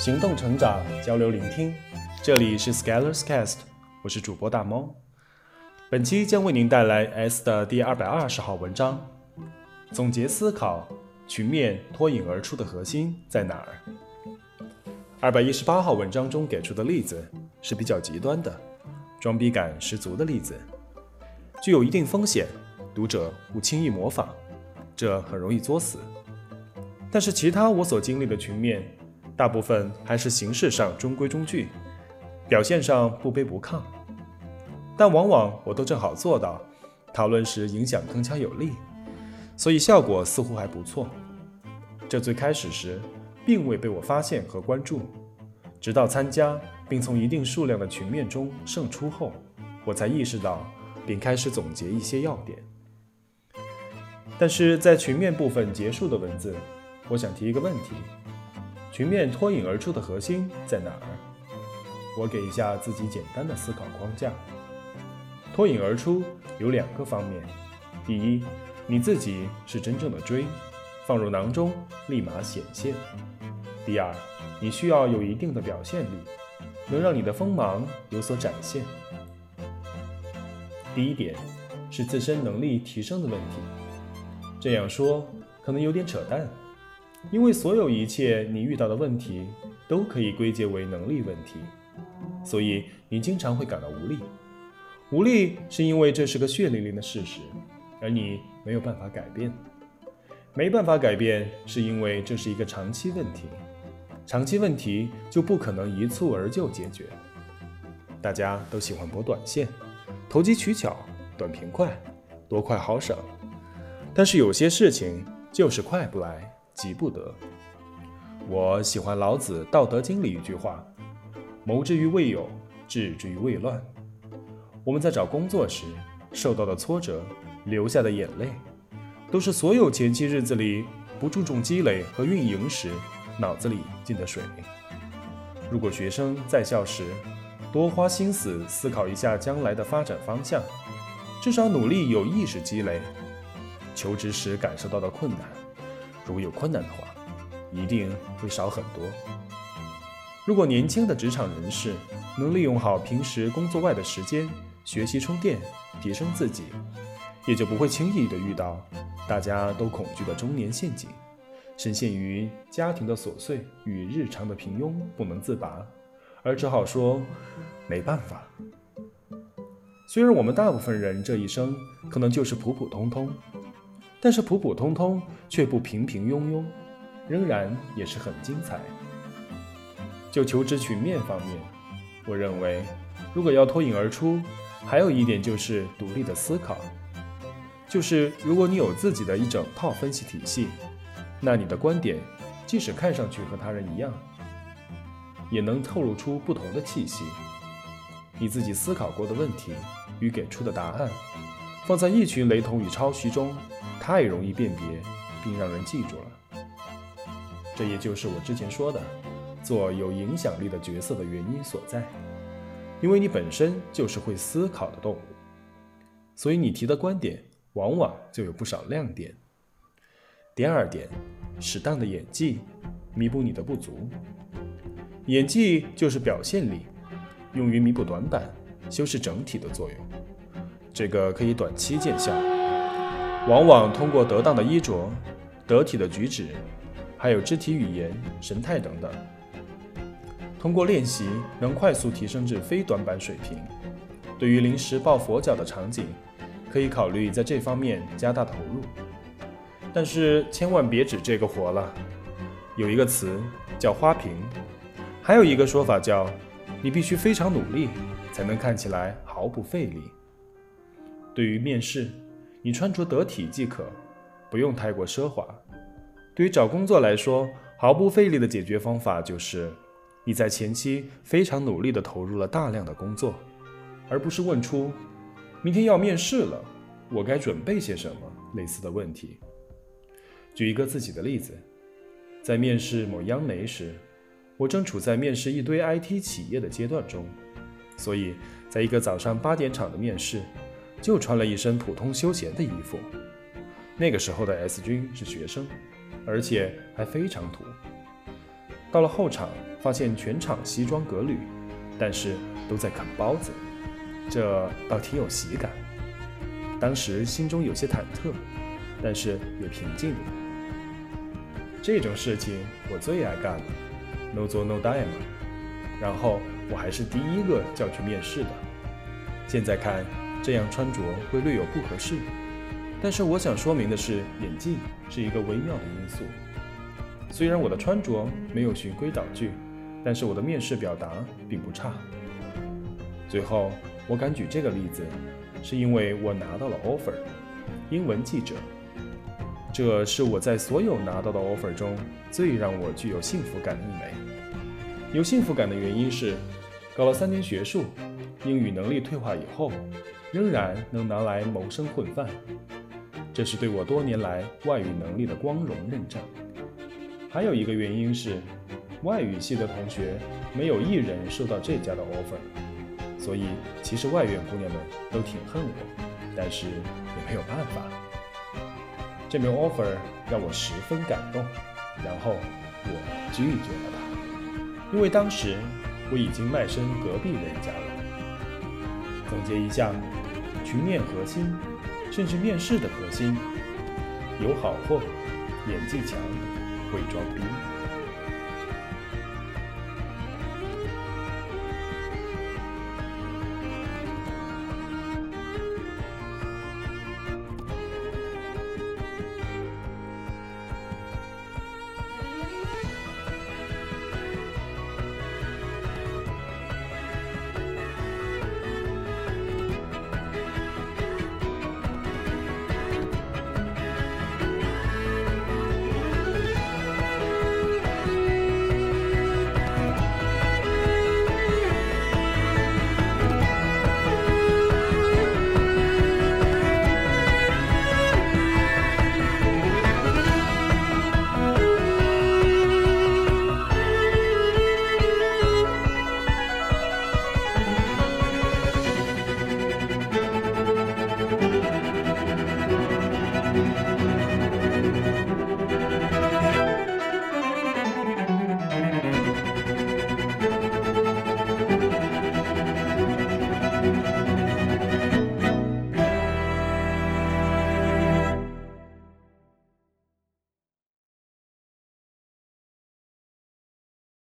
行动成长，交流聆听。这里是 Scholars Cast，我是主播大猫。本期将为您带来 S 的第二百二十号文章，总结思考群面脱颖而出的核心在哪儿？二百一十八号文章中给出的例子是比较极端的，装逼感十足的例子，具有一定风险，读者勿轻易模仿，这很容易作死。但是其他我所经历的群面。大部分还是形式上中规中矩，表现上不卑不亢，但往往我都正好做到，讨论时影响铿锵有力，所以效果似乎还不错。这最开始时并未被我发现和关注，直到参加并从一定数量的群面中胜出后，我才意识到，并开始总结一些要点。但是在群面部分结束的文字，我想提一个问题。群面脱颖而出的核心在哪儿？我给一下自己简单的思考框架。脱颖而出有两个方面：第一，你自己是真正的锥，放入囊中立马显现；第二，你需要有一定的表现力，能让你的锋芒有所展现。第一点是自身能力提升的问题。这样说可能有点扯淡。因为所有一切你遇到的问题都可以归结为能力问题，所以你经常会感到无力。无力是因为这是个血淋淋的事实，而你没有办法改变。没办法改变是因为这是一个长期问题，长期问题就不可能一蹴而就解决。大家都喜欢博短线，投机取巧，短平快，多快好省。但是有些事情就是快不来。急不得。我喜欢老子《道德经》里一句话：“谋之于未有，治之于未乱。”我们在找工作时受到的挫折，流下的眼泪，都是所有前期日子里不注重积累和运营时脑子里进的水。如果学生在校时多花心思思考一下将来的发展方向，至少努力有意识积累，求职时感受到的困难。如果有困难的话，一定会少很多。如果年轻的职场人士能利用好平时工作外的时间学习充电，提升自己，也就不会轻易的遇到大家都恐惧的中年陷阱，深陷于家庭的琐碎与日常的平庸不能自拔，而只好说没办法。虽然我们大部分人这一生可能就是普普通通。但是普普通通却不平平庸庸，仍然也是很精彩。就求职群面方面，我认为，如果要脱颖而出，还有一点就是独立的思考。就是如果你有自己的一整套分析体系，那你的观点即使看上去和他人一样，也能透露出不同的气息。你自己思考过的问题与给出的答案，放在一群雷同与抄袭中。太容易辨别，并让人记住了。这也就是我之前说的，做有影响力的角色的原因所在。因为你本身就是会思考的动物，所以你提的观点往往就有不少亮点。第二点，适当的演技，弥补你的不足。演技就是表现力，用于弥补短板、修饰整体的作用。这个可以短期见效。往往通过得当的衣着、得体的举止，还有肢体语言、神态等等，通过练习能快速提升至非短板水平。对于临时抱佛脚的场景，可以考虑在这方面加大投入。但是千万别指这个活了。有一个词叫花瓶，还有一个说法叫你必须非常努力才能看起来毫不费力。对于面试。你穿着得体即可，不用太过奢华。对于找工作来说，毫不费力的解决方法就是你在前期非常努力地投入了大量的工作，而不是问出“明天要面试了，我该准备些什么”类似的问题。举一个自己的例子，在面试某央媒时，我正处在面试一堆 IT 企业的阶段中，所以在一个早上八点场的面试。就穿了一身普通休闲的衣服。那个时候的 S 君是学生，而且还非常土。到了后场，发现全场西装革履，但是都在啃包子，这倒挺有喜感。当时心中有些忐忑，但是也平静了。这种事情我最爱干了，no 做 no die 嘛。然后我还是第一个叫去面试的。现在看这样穿着会略有不合适，但是我想说明的是，演技是一个微妙的因素。虽然我的穿着没有循规蹈矩，但是我的面试表达并不差。最后，我敢举这个例子。是因为我拿到了 offer，英文记者，这是我在所有拿到的 offer 中最让我具有幸福感的一枚。有幸福感的原因是，搞了三年学术，英语能力退化以后，仍然能拿来谋生混饭，这是对我多年来外语能力的光荣认证。还有一个原因是，外语系的同学没有一人收到这家的 offer。所以，其实外院姑娘们都挺恨我，但是也没有办法。这名 offer 让我十分感动，然后我拒绝了他，因为当时我已经卖身隔壁人家了。总结一下，群面核心，甚至面试的核心，有好货，演技强，会装逼。